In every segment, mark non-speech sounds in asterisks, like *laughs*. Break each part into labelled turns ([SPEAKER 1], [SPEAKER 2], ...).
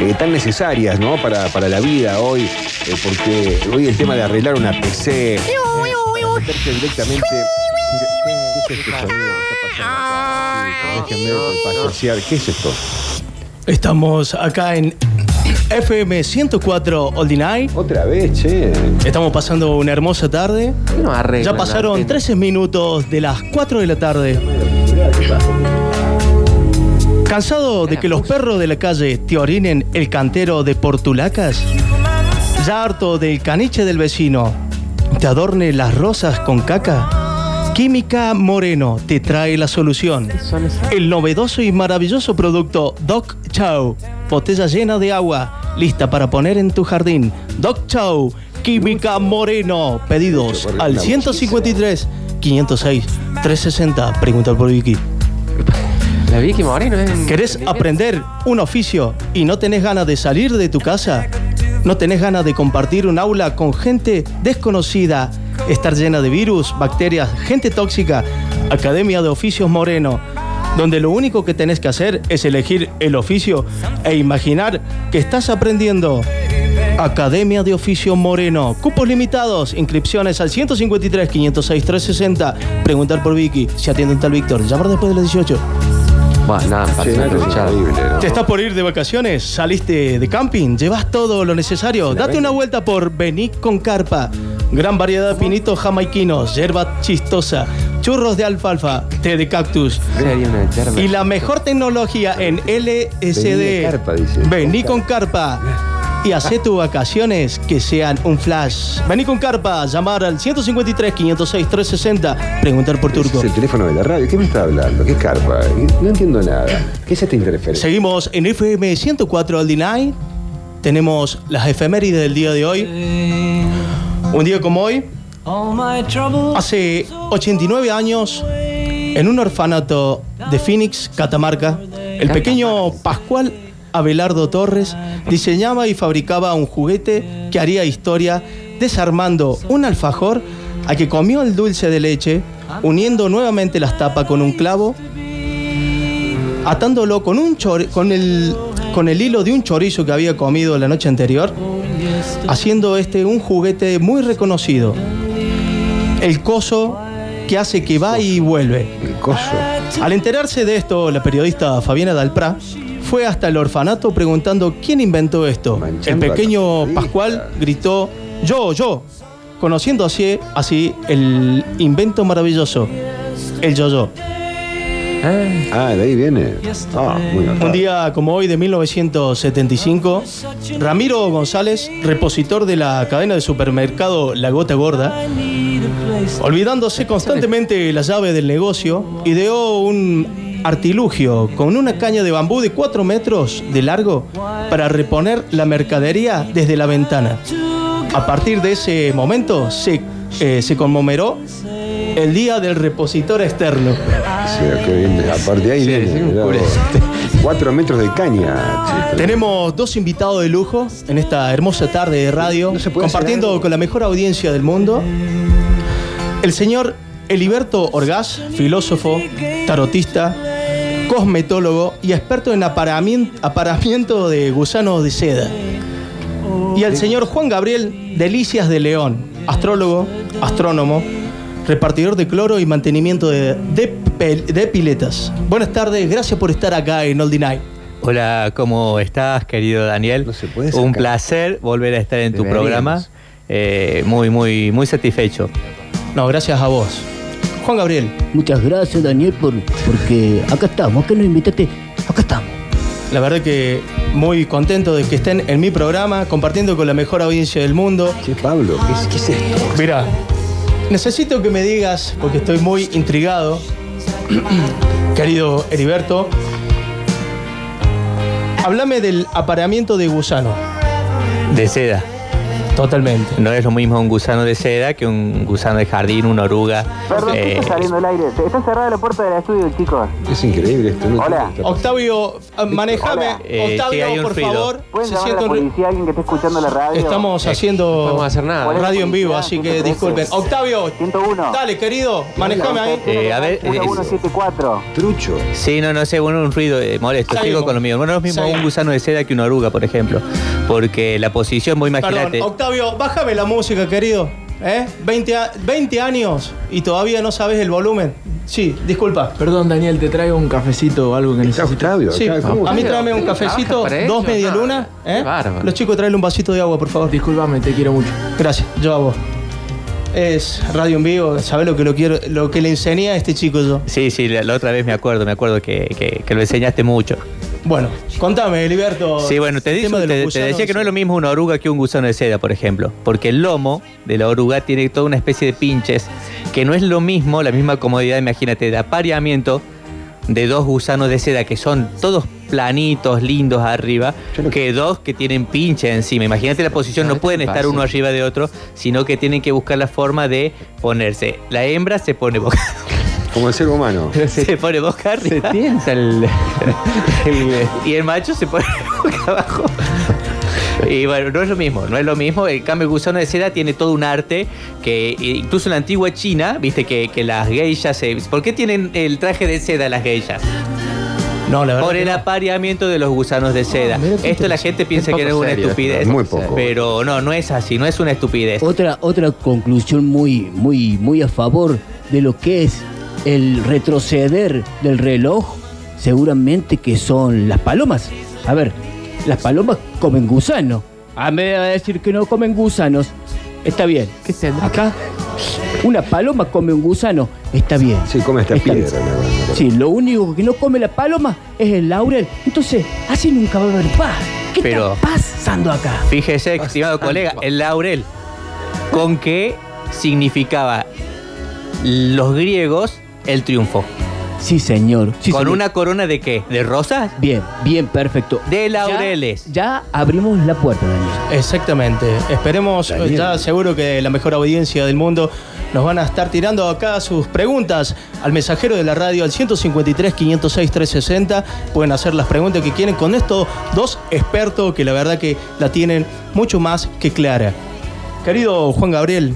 [SPEAKER 1] eh, tan necesarias ¿no? para, para la vida hoy, eh, porque hoy el tema de arreglar una PC, eh, meterse directamente... ¿Qué es esto.
[SPEAKER 2] Estamos acá en FM 104 All the Night.
[SPEAKER 1] Otra vez, che.
[SPEAKER 2] Estamos pasando una hermosa tarde.
[SPEAKER 3] ¿Qué no arreglan
[SPEAKER 2] Ya pasaron
[SPEAKER 3] antena?
[SPEAKER 2] 13 minutos de las 4 de la tarde. ¿Cansado de que los perros de la calle te orinen el cantero de Portulacas? ¿Ya harto del caniche del vecino te adorne las rosas con caca? Química Moreno te trae la solución. El novedoso y maravilloso producto Doc Chow. Botella llena de agua, lista para poner en tu jardín. Doc Chow, Química Moreno. Pedidos al
[SPEAKER 1] una
[SPEAKER 2] 153 506 360. Pregunta por Vicky.
[SPEAKER 3] La Vicky Moreno es.
[SPEAKER 2] ¿Querés aprender un oficio y no tenés ganas de salir de tu casa? ¿No tenés ganas de compartir un aula con gente desconocida? Estar llena de virus, bacterias, gente tóxica. Academia de Oficios Moreno, donde lo único que tenés que hacer es elegir el oficio e imaginar que estás aprendiendo. Academia de Oficio Moreno. Cupos limitados. Inscripciones al 153 506 360. Preguntar por Vicky. Si atienden tal Víctor. Llamar después de las 18. ¿Te estás por ir de vacaciones? ¿Saliste de camping? ¿Llevas todo lo necesario? Date una vuelta por Benic con Carpa. Gran variedad de pinitos jamaiquinos, hierba chistosa, churros de alfalfa, té de cactus.
[SPEAKER 3] Sería una eterna.
[SPEAKER 2] Y la mejor tecnología en LSD.
[SPEAKER 1] Vení de Carpa, dice.
[SPEAKER 2] Vení con Carpa. Y hacé tus vacaciones que sean un flash. Vení con Carpa, llamar al 153 506 360, preguntar por Turco.
[SPEAKER 1] Es el teléfono de la radio. ¿Qué me está hablando? ¿Qué es carpa? No entiendo nada. ¿Qué es esta interferencia?
[SPEAKER 2] Seguimos en FM 104 All Night. Tenemos las efemérides del día de hoy. Un día como hoy, hace 89 años, en un orfanato de Phoenix, Catamarca, el pequeño Pascual Abelardo Torres diseñaba y fabricaba un juguete que haría historia desarmando un alfajor a que comió el dulce de leche, uniendo nuevamente las tapas con un clavo atándolo con un chori- con el con el hilo de un chorizo que había comido la noche anterior, haciendo este un juguete muy reconocido. El coso que hace que va y vuelve.
[SPEAKER 1] El coso.
[SPEAKER 2] Al enterarse de esto, la periodista Fabiana Dalprá fue hasta el orfanato preguntando quién inventó esto. El
[SPEAKER 1] Manchando
[SPEAKER 2] pequeño Pascual gritó, yo, yo, conociendo así, así el invento maravilloso, el yo-yo.
[SPEAKER 3] Ah,
[SPEAKER 1] Ah, de ahí viene. Ah, muy
[SPEAKER 2] Un día como hoy de 1975, Ramiro González, repositor de la cadena de supermercado La Gota Gorda, olvidándose constantemente la llave del negocio, ideó un artilugio con una caña de bambú de 4 metros de largo para reponer la mercadería desde la ventana. A partir de ese momento se, eh, se conmemoró el Día del Repositor Externo.
[SPEAKER 1] Sí, qué bien. Aparte de ahí
[SPEAKER 3] Sí,
[SPEAKER 1] viene. vos. Cuatro metros de caña.
[SPEAKER 2] Tenemos dos invitados de lujo en esta hermosa tarde de radio,
[SPEAKER 1] No
[SPEAKER 2] compartiendo con la mejor audiencia del mundo. El señor Eliberto Orgaz, filósofo, tarotista, cosmetólogo y experto en aparamien- aparamiento de gusanos de seda. Y al señor Juan Gabriel Delicias de León, astrólogo, astrónomo, repartidor de cloro y mantenimiento de, de piletas. Buenas tardes, gracias por estar acá en All the Night.
[SPEAKER 4] Hola, ¿cómo estás, querido Daniel?
[SPEAKER 1] No se puede
[SPEAKER 4] Un placer volver a estar en tu programa. Eh, muy, muy, muy satisfecho.
[SPEAKER 2] No, gracias a vos. Juan Gabriel,
[SPEAKER 5] Muchas gracias, Daniel, por, porque acá estamos. ¿Qué nos invitaste? Acá estamos.
[SPEAKER 2] la verdad que muy contento de que estén en mi programa, compartiendo con la mejor audiencia del mundo.
[SPEAKER 1] Che, Pablo, ¿qué es, qué es esto?
[SPEAKER 2] Mira, necesito que me digas, porque estoy muy intrigado, *clears throat* querido Heriberto, háblame del apareamiento de gusano.
[SPEAKER 4] De seda.
[SPEAKER 2] Totalmente.
[SPEAKER 4] No es lo mismo un gusano de seda que un gusano de jardín, una oruga.
[SPEAKER 6] Perdón, ¿qué
[SPEAKER 4] Eh,
[SPEAKER 6] está saliendo al aire? Está cerrada la puerta del estudio, chicos.
[SPEAKER 1] Es increíble esto. ¿no?
[SPEAKER 6] Hola.
[SPEAKER 2] Octavio, ah, manejame.
[SPEAKER 6] Hola.
[SPEAKER 4] Eh,
[SPEAKER 2] Octavio,
[SPEAKER 4] hay un
[SPEAKER 2] por
[SPEAKER 4] ruido.
[SPEAKER 2] favor.
[SPEAKER 6] ¿Pueden
[SPEAKER 2] Se
[SPEAKER 6] llamar a la policía, alguien que esté escuchando la radio?
[SPEAKER 2] Estamos
[SPEAKER 3] no
[SPEAKER 2] haciendo
[SPEAKER 3] podemos hacer nada.
[SPEAKER 2] radio en vivo, así que disculpen. Octavio,
[SPEAKER 6] 101.
[SPEAKER 2] dale, querido, manejame ahí.
[SPEAKER 4] Eh, a ver, eh,
[SPEAKER 6] 1174.
[SPEAKER 1] Trucho.
[SPEAKER 4] Sí, no, no sé, bueno, un ruido eh, molesto. Sigo con lo mío. Bueno, no es lo mismo un gusano de seda que una oruga, por ejemplo. Porque la posición, vos
[SPEAKER 2] Perdón,
[SPEAKER 4] imaginate.
[SPEAKER 2] Octavio, bájame la música, querido. ¿Eh? 20, a- 20 años y todavía no sabes el volumen. Sí, disculpa.
[SPEAKER 7] Perdón, Daniel, te traigo un cafecito o algo que
[SPEAKER 1] Está
[SPEAKER 7] necesites.
[SPEAKER 1] Octavio.
[SPEAKER 2] Sí,
[SPEAKER 1] acá, ¿cómo?
[SPEAKER 2] a mí tráeme un
[SPEAKER 3] ¿trabajas
[SPEAKER 2] cafecito,
[SPEAKER 3] para
[SPEAKER 2] dos
[SPEAKER 3] ellos?
[SPEAKER 2] media
[SPEAKER 3] No,
[SPEAKER 2] luna.
[SPEAKER 3] qué
[SPEAKER 2] ¿eh?
[SPEAKER 3] bárbaro.
[SPEAKER 2] Los chicos, tráele un vasito de agua, por favor.
[SPEAKER 7] Disculpame, te quiero mucho.
[SPEAKER 2] Gracias, yo a vos. Es radio en vivo, ¿sabés lo que, lo, quiero, lo que le enseñé a este chico yo?
[SPEAKER 4] Sí, sí, la, la otra vez me acuerdo, me acuerdo que, que- que lo enseñaste mucho.
[SPEAKER 2] Bueno, contame, Heriberto.
[SPEAKER 4] Sí, bueno, te,
[SPEAKER 2] el
[SPEAKER 4] dice- te- decía que no es lo mismo una oruga que un gusano de seda, por ejemplo. Porque el lomo de la oruga tiene toda una especie de pinches, que no es lo mismo, la misma comodidad, imagínate, de apareamiento de dos gusanos de seda que son todos planitos, lindos arriba, que dos que tienen pinche encima. Imagínate la posición, no
[SPEAKER 3] Claro,
[SPEAKER 4] pueden
[SPEAKER 3] es
[SPEAKER 4] estar uno arriba de otro, sino que tienen que buscar la forma de ponerse. La hembra se pone boca,
[SPEAKER 1] Como el ser humano.
[SPEAKER 3] Pero *laughs* se,
[SPEAKER 4] se pone boca
[SPEAKER 3] se
[SPEAKER 4] arriba.
[SPEAKER 3] piensa el, *laughs* el-
[SPEAKER 4] Y el macho se pone *laughs* boca abajo. Y bueno, no es lo mismo, no es lo mismo. En cambio, el gusano de seda tiene todo un arte que eh, incluso en la antigua China, viste que, que las geishas... se- ¿Por qué tienen el traje de seda las geishas?
[SPEAKER 2] No, la verdad.
[SPEAKER 4] Por el apareamiento de los gusanos de seda.
[SPEAKER 7] mira qué
[SPEAKER 4] Esto la gente piensa
[SPEAKER 3] Es
[SPEAKER 4] que no es una
[SPEAKER 3] serio,
[SPEAKER 4] estupidez.
[SPEAKER 1] muy poco.
[SPEAKER 4] Pero no, no es así, no es una estupidez.
[SPEAKER 5] Otra, otra conclusión muy, muy, muy a favor de lo que es el retroceder del reloj, seguramente que son las palomas. A ver, las palomas comen gusanos. A mí me va a decir que no comen gusanos. Está bien.
[SPEAKER 3] ¿Qué tendrá?
[SPEAKER 5] Acá, una paloma come un gusano. Está bien.
[SPEAKER 1] Sí, come esta
[SPEAKER 5] Está
[SPEAKER 1] piedra.
[SPEAKER 5] bien.
[SPEAKER 1] la verdad.
[SPEAKER 5] Sí, lo único que no come la paloma es el laurel. Entonces, así nunca va a haber paz. ¿Qué
[SPEAKER 4] Pero-
[SPEAKER 5] está pasando acá?
[SPEAKER 4] Fíjese, estimado colega, el laurel, con qué significaba los griegos el triunfo.
[SPEAKER 5] Sí, señor. Sí,
[SPEAKER 4] ¿Con
[SPEAKER 5] señor.
[SPEAKER 4] una corona de qué? ¿De rosas?
[SPEAKER 5] Bien, bien, perfecto.
[SPEAKER 4] De laureles.
[SPEAKER 5] Ya, ya abrimos la puerta, Daniel.
[SPEAKER 2] Exactamente. Esperemos,
[SPEAKER 1] Daniel.
[SPEAKER 2] ya seguro que la mejor audiencia del mundo nos van a estar tirando acá sus preguntas al mensajero de la radio al 153 506 360. Pueden hacer las preguntas que quieren con estos dos expertos que la verdad que la tienen mucho más que clara. Querido Juan Gabriel,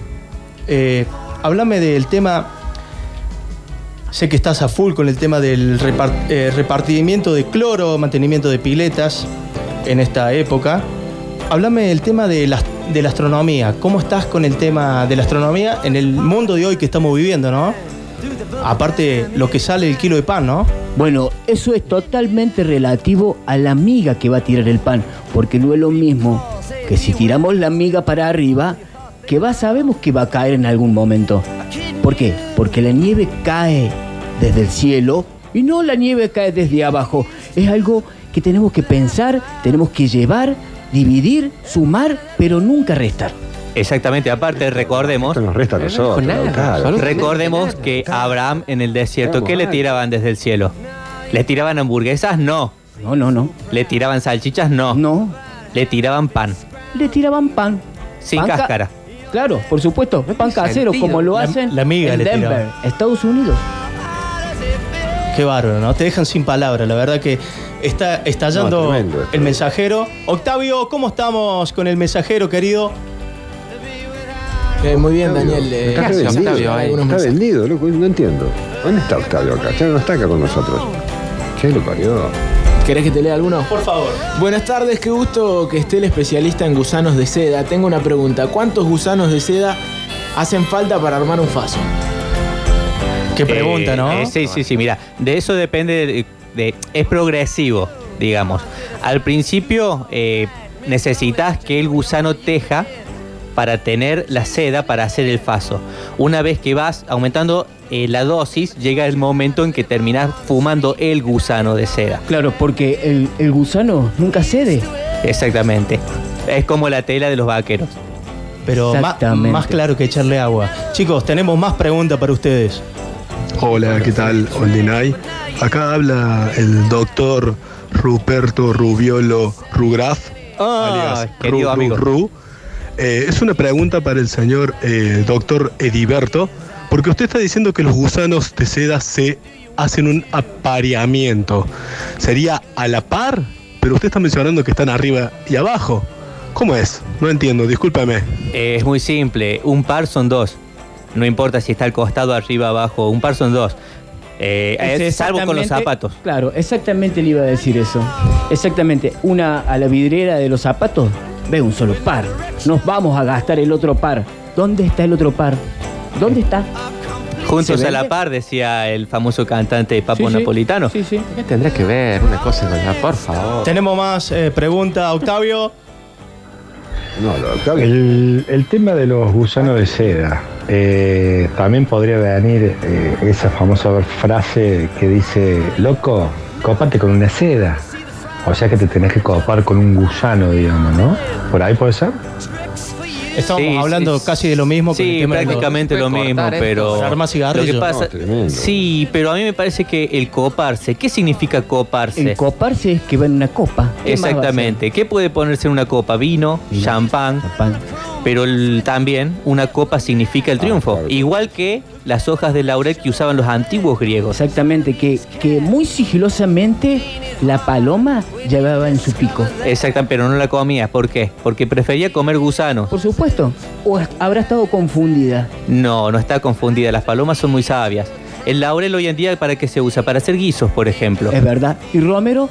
[SPEAKER 2] eh, háblame del tema. Sé que estás a full con el tema del eh, repartimiento de cloro, mantenimiento de piletas en esta época. Háblame del tema de la, de la astronomía. ¿Cómo estás con el tema de la astronomía en el mundo de hoy que estamos viviendo, no? Aparte, lo que sale el kilo de pan, ¿no?
[SPEAKER 5] Bueno, eso es totalmente relativo a la miga que va a tirar el pan, porque no es lo mismo que si tiramos la miga para arriba, que va, sabemos que va a caer en algún momento. ¿Por qué? Porque la nieve cae desde el cielo y no la nieve cae desde abajo. Es algo que tenemos que pensar, tenemos que llevar, dividir, sumar, pero nunca restar.
[SPEAKER 4] Exactamente, aparte recordemos,
[SPEAKER 1] Esto nos resta a nosotros.
[SPEAKER 3] nada,
[SPEAKER 1] claro.
[SPEAKER 4] recordemos que Abraham en el desierto, ¿qué le tiraban desde el cielo? ¿Le tiraban hamburguesas? No.
[SPEAKER 5] No, no, no.
[SPEAKER 4] ¿Le tiraban salchichas? No.
[SPEAKER 5] No.
[SPEAKER 4] Le tiraban pan.
[SPEAKER 5] Le tiraban pan.
[SPEAKER 4] Sin
[SPEAKER 5] Pan ca-
[SPEAKER 4] cáscara.
[SPEAKER 5] Claro, por supuesto,
[SPEAKER 3] No
[SPEAKER 5] pan casero,
[SPEAKER 3] sentido.
[SPEAKER 5] como lo
[SPEAKER 2] La-
[SPEAKER 5] hacen
[SPEAKER 2] la miga
[SPEAKER 5] en
[SPEAKER 2] le
[SPEAKER 5] Denver,
[SPEAKER 2] tiraban.
[SPEAKER 5] Estados Unidos.
[SPEAKER 2] Qué bárbaro, ¿no? Te dejan sin palabras. La verdad que está estallando
[SPEAKER 1] No, tremendo esto.
[SPEAKER 2] el mensajero. Octavio, ¿cómo estamos con el mensajero, querido?
[SPEAKER 7] Eh, muy bien, Daniel. eh,
[SPEAKER 1] Está
[SPEAKER 3] Gracias,
[SPEAKER 1] vendido.
[SPEAKER 3] Octavio, ahí.
[SPEAKER 1] Está
[SPEAKER 7] mensajes.
[SPEAKER 1] vendido, loco. No entiendo. ¿Dónde está Octavio acá? Ya no está acá con nosotros. ¿Qué lo parió?
[SPEAKER 7] ¿Querés que te lea alguno?
[SPEAKER 2] Por favor.
[SPEAKER 7] Buenas tardes, qué gusto que esté el especialista en gusanos de seda. Tengo una pregunta. ¿Cuántos gusanos de seda hacen falta para armar un faso?
[SPEAKER 2] Qué pregunta,
[SPEAKER 4] Eh,
[SPEAKER 2] ¿no?
[SPEAKER 4] eh, sí, sí, sí, mira, de eso depende, de, de- es progresivo, digamos. Al principio eh, necesitas que el gusano teja para tener la seda para hacer el faso. Una vez que vas aumentando eh, la dosis, llega el momento en que terminas fumando el gusano de seda.
[SPEAKER 5] Claro, porque el, el gusano nunca cede.
[SPEAKER 4] Exactamente. Es como la tela de los vaqueros.
[SPEAKER 2] Pero más, claro que echarle agua. Chicos, tenemos más preguntas para ustedes.
[SPEAKER 8] Hola, ¿qué tal? Oldinay. Acá habla el doctor Ruperto Rubiolo Rugraf,
[SPEAKER 4] Ah,
[SPEAKER 8] alias
[SPEAKER 4] querido
[SPEAKER 8] Ru, Ru,
[SPEAKER 4] amigo.
[SPEAKER 8] Ru. Eh, es una pregunta para el señor eh, doctor Ediberto, porque usted está diciendo que los gusanos de seda se hacen un apareamiento. ¿Sería a la par? Pero usted está mencionando que están arriba y abajo. ¿Cómo es? No entiendo, discúlpame.
[SPEAKER 4] Eh, es muy simple. Un par son dos. No importa si está al costado, arriba, abajo. Un par son dos. Eh,
[SPEAKER 5] Es
[SPEAKER 4] salvo con los zapatos.
[SPEAKER 5] Claro, exactamente le iba a decir eso. Exactamente. Una a la vidriera de los zapatos, ve un solo par. Nos vamos a gastar el otro par. ¿Dónde está el otro par? ¿Dónde está?
[SPEAKER 4] Juntos
[SPEAKER 5] ¿Se
[SPEAKER 4] a la par, decía el famoso cantante Papo
[SPEAKER 5] Sí, sí.
[SPEAKER 4] Napolitano.
[SPEAKER 5] Sí, sí.
[SPEAKER 3] ¿Qué tendrá que ver una cosa con la por favor?
[SPEAKER 2] Tenemos más eh, preguntas, Octavio.
[SPEAKER 1] No, lo Octavio.
[SPEAKER 9] El, el tema de los gusanos de seda. eh, también podría venir eh, esa famosa frase que dice, loco, cópate con una seda. O sea que te tenés que copar con un gusano, digamos, ¿no? ¿Por ahí puede ser?
[SPEAKER 2] Estamos
[SPEAKER 4] Sí,
[SPEAKER 2] hablando
[SPEAKER 4] sí,
[SPEAKER 2] casi de lo mismo.
[SPEAKER 4] Sí,
[SPEAKER 2] los-
[SPEAKER 4] prácticamente lo mismo, pero
[SPEAKER 2] armar
[SPEAKER 4] lo que pasa,
[SPEAKER 1] No, tremendo.
[SPEAKER 4] sí, pero a mí me parece que el coparse, ¿qué significa coparse?
[SPEAKER 5] El coparse es que va en una copa. ¿Qué más va a
[SPEAKER 4] Exactamente. ¿Qué puede ponerse en una copa? Vino,
[SPEAKER 5] Vino.
[SPEAKER 4] champán,
[SPEAKER 5] hacer?
[SPEAKER 4] Pero el- también una copa significa el triunfo,
[SPEAKER 1] claro.
[SPEAKER 4] igual que las hojas de laurel que usaban los antiguos griegos.
[SPEAKER 5] Exactamente, que, que muy sigilosamente la paloma llevaba en su pico.
[SPEAKER 4] Exactamente, pero no la comía. ¿Por qué? Porque prefería comer gusanos.
[SPEAKER 5] Por supuesto. O habrá estado confundida.
[SPEAKER 4] No, no está confundida. Las palomas son muy sabias. El laurel hoy en día, ¿para qué se usa? Para hacer guisos, por ejemplo.
[SPEAKER 5] Es verdad. ¿Y Romero?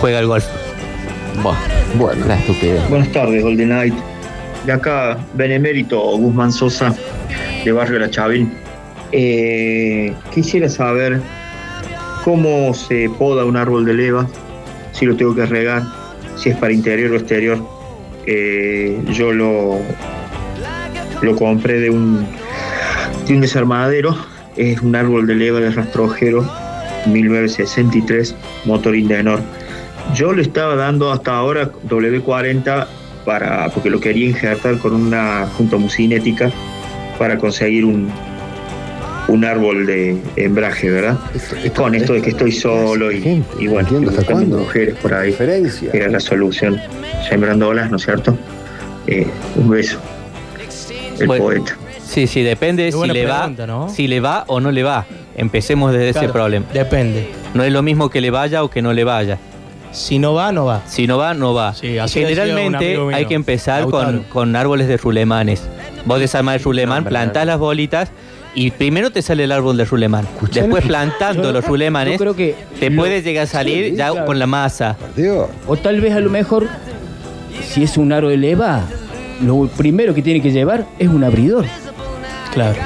[SPEAKER 4] Juega al golf.
[SPEAKER 1] Bueno,
[SPEAKER 3] la estupidez.
[SPEAKER 10] Buenas tardes, Golden Night. De acá, Benemérito Guzmán Sosa, de Barrio La Chavín. Eh, quisiera saber cómo se poda un árbol de leva, si lo tengo que regar, si es para interior o exterior. Eh, yo lo, lo compré de un, de un desarmadero, es un árbol de leva de rastrojero 1963, motor Indenor. Yo le estaba dando hasta ahora W40 para, porque lo quería injertar con una junta musinética para conseguir un, un árbol de hembraje, ¿verdad? Con esto de que estoy solo y, y bueno,
[SPEAKER 1] Entiendo,
[SPEAKER 10] y
[SPEAKER 1] ¿hasta
[SPEAKER 10] buscando
[SPEAKER 1] cuándo?
[SPEAKER 10] mujeres por ahí.
[SPEAKER 1] diferencia.
[SPEAKER 10] Era la solución. Sembrándolas, ¿no es cierto? Eh, un beso. El
[SPEAKER 4] Bueno.
[SPEAKER 10] poeta.
[SPEAKER 4] Sí, sí, depende si le
[SPEAKER 2] pregunta,
[SPEAKER 4] va,
[SPEAKER 2] ¿no?
[SPEAKER 4] si le va o no le va. Empecemos desde ese problema.
[SPEAKER 2] Depende.
[SPEAKER 4] No es lo mismo que le vaya o que no le vaya.
[SPEAKER 2] Si no va, no va.
[SPEAKER 4] Si no va, no va.
[SPEAKER 2] Sí, así
[SPEAKER 4] Generalmente hay que empezar con, con árboles de rulemanes. Vos desarmás el rulemán,
[SPEAKER 3] No,
[SPEAKER 4] plantás las bolitas y primero te sale el árbol de rulemán. Después plantando
[SPEAKER 5] Yo-
[SPEAKER 4] los rulemanes,
[SPEAKER 5] yo creo que
[SPEAKER 4] te
[SPEAKER 5] lo-
[SPEAKER 4] puede llegar a salir
[SPEAKER 5] Sí,
[SPEAKER 4] ya
[SPEAKER 5] claro.
[SPEAKER 4] con la masa.
[SPEAKER 5] O tal vez a lo mejor, si es un aro de leva, lo primero que tiene que llevar es un abridor.
[SPEAKER 2] Claro.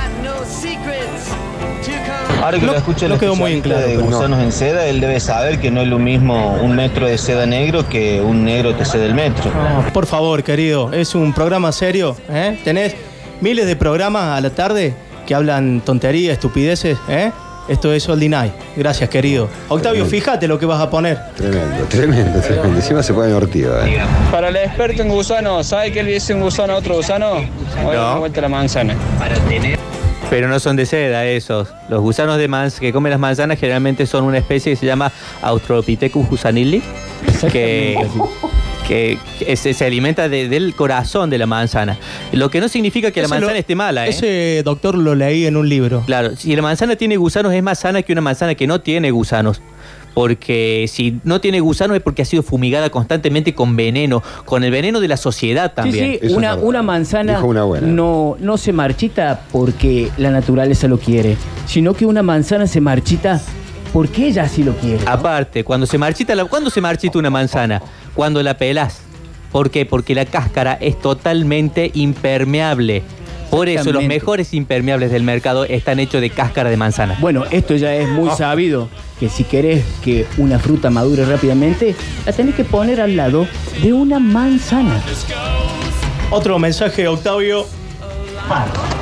[SPEAKER 11] Ahora que
[SPEAKER 2] No-
[SPEAKER 11] lo escucha
[SPEAKER 2] no quedó muy en claro,
[SPEAKER 11] de gusanos en seda, él debe saber que no es lo mismo un metro de seda negro que un negro te cede el metro.
[SPEAKER 2] No, por favor, querido, es un programa serio. ¿eh? Tenés miles de programas a la tarde que hablan tonterías, estupideces. ¿eh? Esto es All Night. Gracias, querido. Octavio, fíjate lo que vas a poner.
[SPEAKER 1] tremendo, tremendo, tremendo. Encima se pone ortigo, ¿eh?
[SPEAKER 12] Para el experto en gusanos, ¿sabe que le dice un gusano a otro gusano? Voy a dar una vuelta a la manzana.
[SPEAKER 4] Pero no son de seda esos. Los gusanos de manz que comen las manzanas generalmente son una especie que se llama Australopithecus gusanilli, que, que, que se, se alimenta de- del corazón de la manzana. Lo que no significa que la
[SPEAKER 2] Ese
[SPEAKER 4] manzana
[SPEAKER 2] lo-
[SPEAKER 4] esté mala, ¿eh?
[SPEAKER 2] Ese doctor lo leí en un libro.
[SPEAKER 4] Claro, si la manzana tiene gusanos es más sana que una manzana que no tiene gusanos. Porque si no tiene gusanos es porque ha sido fumigada constantemente con veneno, con el veneno de la sociedad también.
[SPEAKER 5] Sí, sí, una, una manzana
[SPEAKER 1] una
[SPEAKER 5] no, no se marchita porque la naturaleza lo quiere, sino que una manzana se marchita porque ella así lo quiere.
[SPEAKER 4] Aparte, cuando se marchita, la, ¿cuándo se marchita una manzana? Cuando la pelás. ¿Por qué? Porque la cáscara es totalmente impermeable. Por eso los mejores impermeables del mercado están hechos de cáscara de manzana.
[SPEAKER 5] Bueno, esto ya es muy sabido, que si querés que una fruta madure rápidamente, la tenés que poner al lado de una manzana.
[SPEAKER 2] Otro mensaje, Octavio.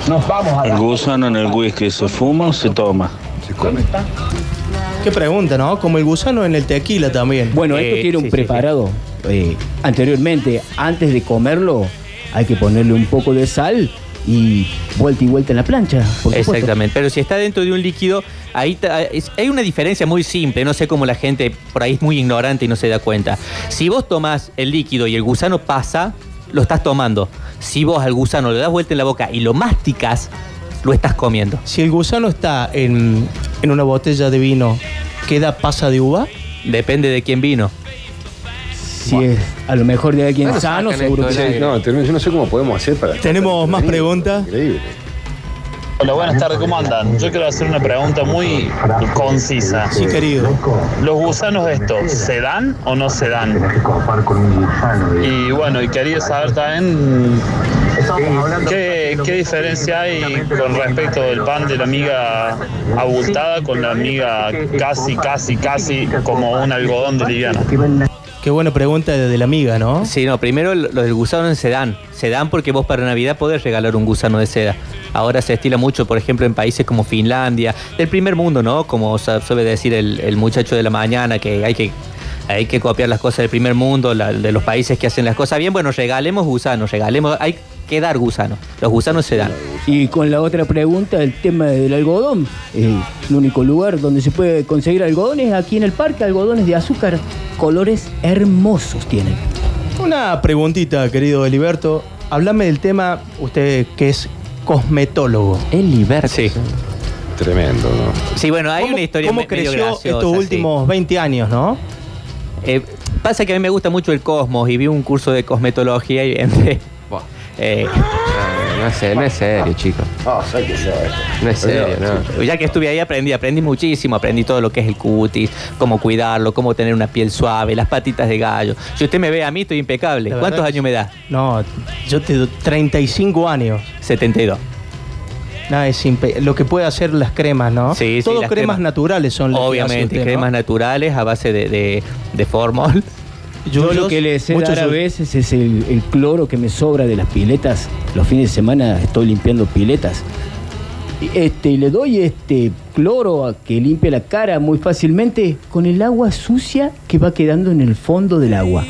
[SPEAKER 5] Nos vamos
[SPEAKER 13] El gusano en el whisky se fuma o se toma.
[SPEAKER 1] Se come.
[SPEAKER 2] Qué pregunta, ¿no? Como el gusano en el tequila también.
[SPEAKER 5] Bueno,
[SPEAKER 4] Eh,
[SPEAKER 5] esto tiene un
[SPEAKER 4] sí, sí,
[SPEAKER 5] preparado. eh, anteriormente, antes de comerlo, hay que ponerle un poco de sal y vuelta y vuelta en la plancha. por supuesto.
[SPEAKER 4] Exactamente, pero si está dentro de un líquido, ahí ta- es- hay una diferencia muy simple, no sé cómo la gente por ahí es muy ignorante y no se da cuenta. Si vos tomás el líquido y el gusano pasa, lo estás tomando. Si vos al gusano le das vuelta en la boca y lo masticas, lo estás comiendo.
[SPEAKER 2] Si el gusano está en, en una botella de vino, ¿queda pasa de uva?
[SPEAKER 4] Depende de quién vino.
[SPEAKER 5] Si es a lo mejor de alguien
[SPEAKER 1] Bueno,
[SPEAKER 5] sano, seguro que sí.
[SPEAKER 1] No, yo no sé cómo podemos hacer para.
[SPEAKER 2] Tenemos más preguntas.
[SPEAKER 1] Increíble.
[SPEAKER 14] Hola, buenas tardes, ¿cómo andan? Yo quiero hacer una pregunta muy concisa.
[SPEAKER 2] Sí, querido.
[SPEAKER 14] ¿Los gusanos estos se dan o no se dan? Y bueno, y quería saber también qué, qué diferencia hay con respecto del pan de la miga abultada con la miga casi, casi, casi como un algodón de liviana.
[SPEAKER 2] Qué buena pregunta de, la amiga, ¿no?
[SPEAKER 4] Sí, no, primero lo lo del gusano se dan. Se dan porque vos para Navidad podés regalar un gusano de seda. Ahora se estila mucho, por ejemplo, en países como Finlandia, del primer mundo, ¿no? Como suele decir el, el muchacho de la mañana, que hay que hay que copiar las cosas del primer mundo, la- de los países que hacen las cosas bien. Bueno, regalemos gusanos, regalemos, hay que dar gusanos. Los gusanos se dan.
[SPEAKER 5] Y con la otra pregunta, el tema del algodón. Eh, el único lugar donde se puede conseguir algodón es aquí en el parque, algodones de azúcar. Colores hermosos tienen.
[SPEAKER 2] Una preguntita, querido Eliberto. Háblame del tema, usted que es cosmetólogo.
[SPEAKER 5] Eliberto.
[SPEAKER 4] Sí.
[SPEAKER 1] Tremendo, ¿no?
[SPEAKER 4] Sí, bueno, hay
[SPEAKER 2] ¿Cómo,
[SPEAKER 4] una historia
[SPEAKER 2] cómo
[SPEAKER 4] me- medio
[SPEAKER 2] creció
[SPEAKER 4] graciosa,
[SPEAKER 2] estos
[SPEAKER 4] sí.
[SPEAKER 2] últimos 20 años, no?
[SPEAKER 4] Eh, pasa que a mí me gusta mucho el cosmos y vi un curso de cosmetología y *laughs* entré. Eh,
[SPEAKER 3] No, no es, serio, no es serio, chicos.
[SPEAKER 1] Ah, sáquenlo, eh.
[SPEAKER 3] No es serio, no.
[SPEAKER 4] Ya que estuve ahí aprendí, aprendí muchísimo, aprendí todo lo que es el cutis, cómo cuidarlo, cómo tener una piel suave, las patitas de gallo. Si usted me ve a mí, estoy impecable.
[SPEAKER 2] La
[SPEAKER 4] ¿Cuántos
[SPEAKER 2] verdad
[SPEAKER 4] años me da?
[SPEAKER 2] No, yo te doy 35 años.
[SPEAKER 4] 72.
[SPEAKER 2] Nada, es lo que puede hacer las cremas, ¿no?
[SPEAKER 4] Sí, sí,
[SPEAKER 2] Todos
[SPEAKER 4] las
[SPEAKER 2] cremas,
[SPEAKER 4] cremas.
[SPEAKER 2] naturales son las que hace
[SPEAKER 4] Obviamente,
[SPEAKER 2] ¿no?
[SPEAKER 4] cremas naturales a base de, de, de formol.
[SPEAKER 5] Yo, lo que le sé
[SPEAKER 2] muchos
[SPEAKER 5] dar a veces es el, el cloro que me sobra de las piletas. Los fines de semana estoy limpiando piletas. Este, le doy este cloro a que limpie la cara muy fácilmente con el agua sucia que va quedando en el fondo del agua.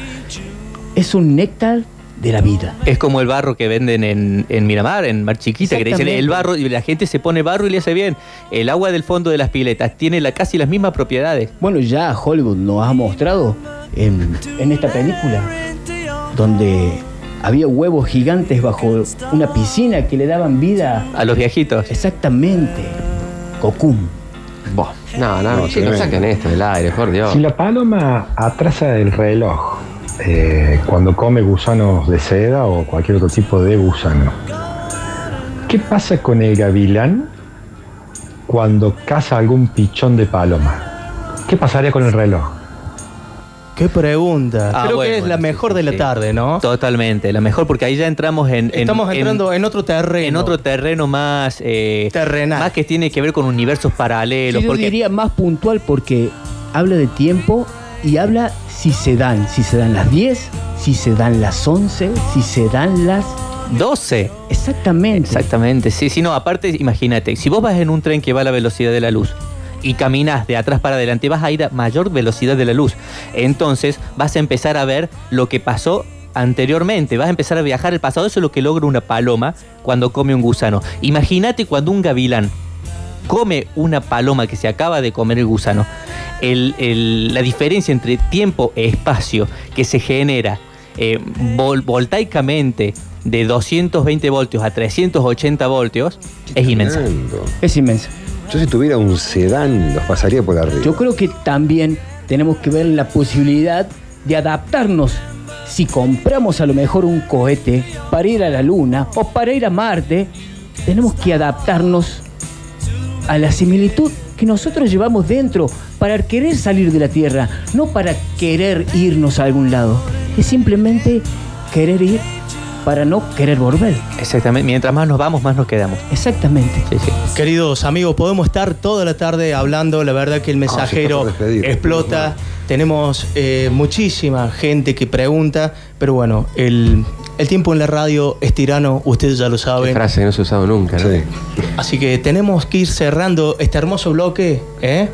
[SPEAKER 5] Es un néctar de la vida.
[SPEAKER 4] Es como el barro que venden en, en Miramar, en Mar Chiquita, que le dicen el barro y la gente se pone barro y le hace bien. El agua del fondo de las piletas tiene la, casi las mismas propiedades.
[SPEAKER 5] Bueno, ya Hollywood nos ha mostrado en, en esta película donde había huevos gigantes bajo una piscina que le daban vida.
[SPEAKER 4] A los viejitos.
[SPEAKER 5] Exactamente. Cocum.
[SPEAKER 3] Buah, No, no,
[SPEAKER 9] No,
[SPEAKER 3] chicos, saquen esto del aire, por Dios.
[SPEAKER 9] Si la paloma atrasa el reloj eh, cuando come gusanos de seda o cualquier otro tipo de gusano, ¿qué pasa con el gavilán cuando caza algún pichón de paloma? ¿Qué pasaría con el reloj?
[SPEAKER 2] Qué pregunta.
[SPEAKER 4] Ah,
[SPEAKER 2] Creo
[SPEAKER 4] bueno,
[SPEAKER 2] que es la mejor
[SPEAKER 4] sí,
[SPEAKER 2] de la
[SPEAKER 4] sí.
[SPEAKER 2] tarde, ¿no?
[SPEAKER 4] Totalmente, la mejor, porque ahí ya entramos en. en-
[SPEAKER 2] Estamos entrando en, otro terreno.
[SPEAKER 4] en otro terreno más. eh,
[SPEAKER 2] Terrenal.
[SPEAKER 4] Más que tiene que ver con universos paralelos.
[SPEAKER 5] Sí, yo
[SPEAKER 4] porque
[SPEAKER 5] diría más puntual porque habla de tiempo y habla si se dan, si se dan las 10, si se dan las 11, si se dan las
[SPEAKER 4] 12.
[SPEAKER 5] Exactamente.
[SPEAKER 4] Exactamente, sí, sí, no, aparte, imagínate, si vos vas en un tren que va a la velocidad de la luz y caminas de atrás para adelante, vas a ir a mayor velocidad de la luz. Entonces vas a empezar a ver lo que pasó anteriormente, vas a empezar a viajar al pasado, eso es lo que logra una paloma cuando come un gusano. Imagínate cuando un gavilán come una paloma que se acaba de comer el gusano, el- el- la diferencia entre tiempo e espacio que se genera eh, vol- voltaicamente de 220 voltios a 380 voltios es inmensa.
[SPEAKER 5] Es inmensa.
[SPEAKER 1] Yo si tuviera un sedán los pasaría por arriba.
[SPEAKER 5] Yo creo que también tenemos que ver la posibilidad de adaptarnos. Si compramos a lo mejor un cohete para ir a la Luna o para ir a Marte, tenemos que adaptarnos a la similitud que nosotros llevamos dentro para querer salir de la Tierra, no para querer irnos a algún lado. Es simplemente querer ir para no querer volver.
[SPEAKER 4] Exactamente, mientras más nos vamos, más nos quedamos.
[SPEAKER 5] Exactamente.
[SPEAKER 4] Sí, sí.
[SPEAKER 2] Queridos amigos, podemos estar toda la tarde hablando. La verdad que el mensajero
[SPEAKER 1] por despedir.
[SPEAKER 2] explota. Tenemos eh, muchísima gente que pregunta, pero bueno, el, el tiempo en la radio es tirano, ustedes ya lo
[SPEAKER 3] Qué
[SPEAKER 2] saben.
[SPEAKER 3] frase que no se ha usado nunca, ¿no?
[SPEAKER 1] Sí.
[SPEAKER 2] Así que tenemos que ir cerrando este hermoso bloque. ¿eh?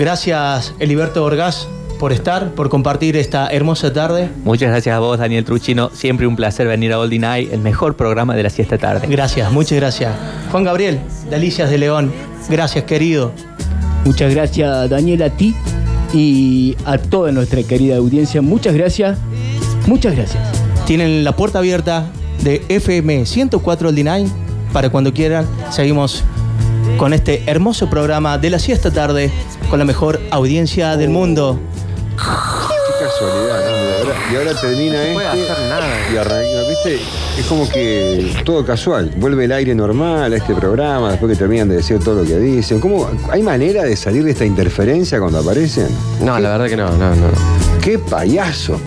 [SPEAKER 2] Gracias, Eliberto Orgaz, por estar, por compartir esta hermosa tarde.
[SPEAKER 4] Muchas gracias a vos, Daniel Truchino. Siempre un placer venir a Oldie Night, el mejor programa de la siesta tarde.
[SPEAKER 2] Gracias, muchas gracias. Juan Gabriel, Delicias de León, gracias, querido.
[SPEAKER 5] Muchas gracias, Daniel, a ti y a toda nuestra querida audiencia. Muchas gracias. Muchas gracias.
[SPEAKER 2] Tienen la puerta abierta de FM 104 D9 para cuando quieran. Seguimos con este hermoso programa de la siesta tarde con la mejor audiencia del mundo.
[SPEAKER 1] Qué casualidad, ¿no? Y ahora, y ahora termina
[SPEAKER 3] No
[SPEAKER 1] este.
[SPEAKER 3] puede hacer nada.
[SPEAKER 1] Y arranca, ¿viste? Es como que todo casual. Vuelve el aire normal a este programa, después que terminan de decir todo lo que dicen. ¿Cómo, ¿Hay manera de salir de esta interferencia cuando aparecen?
[SPEAKER 3] No, la verdad que no, no, no.
[SPEAKER 1] ¡Qué payaso!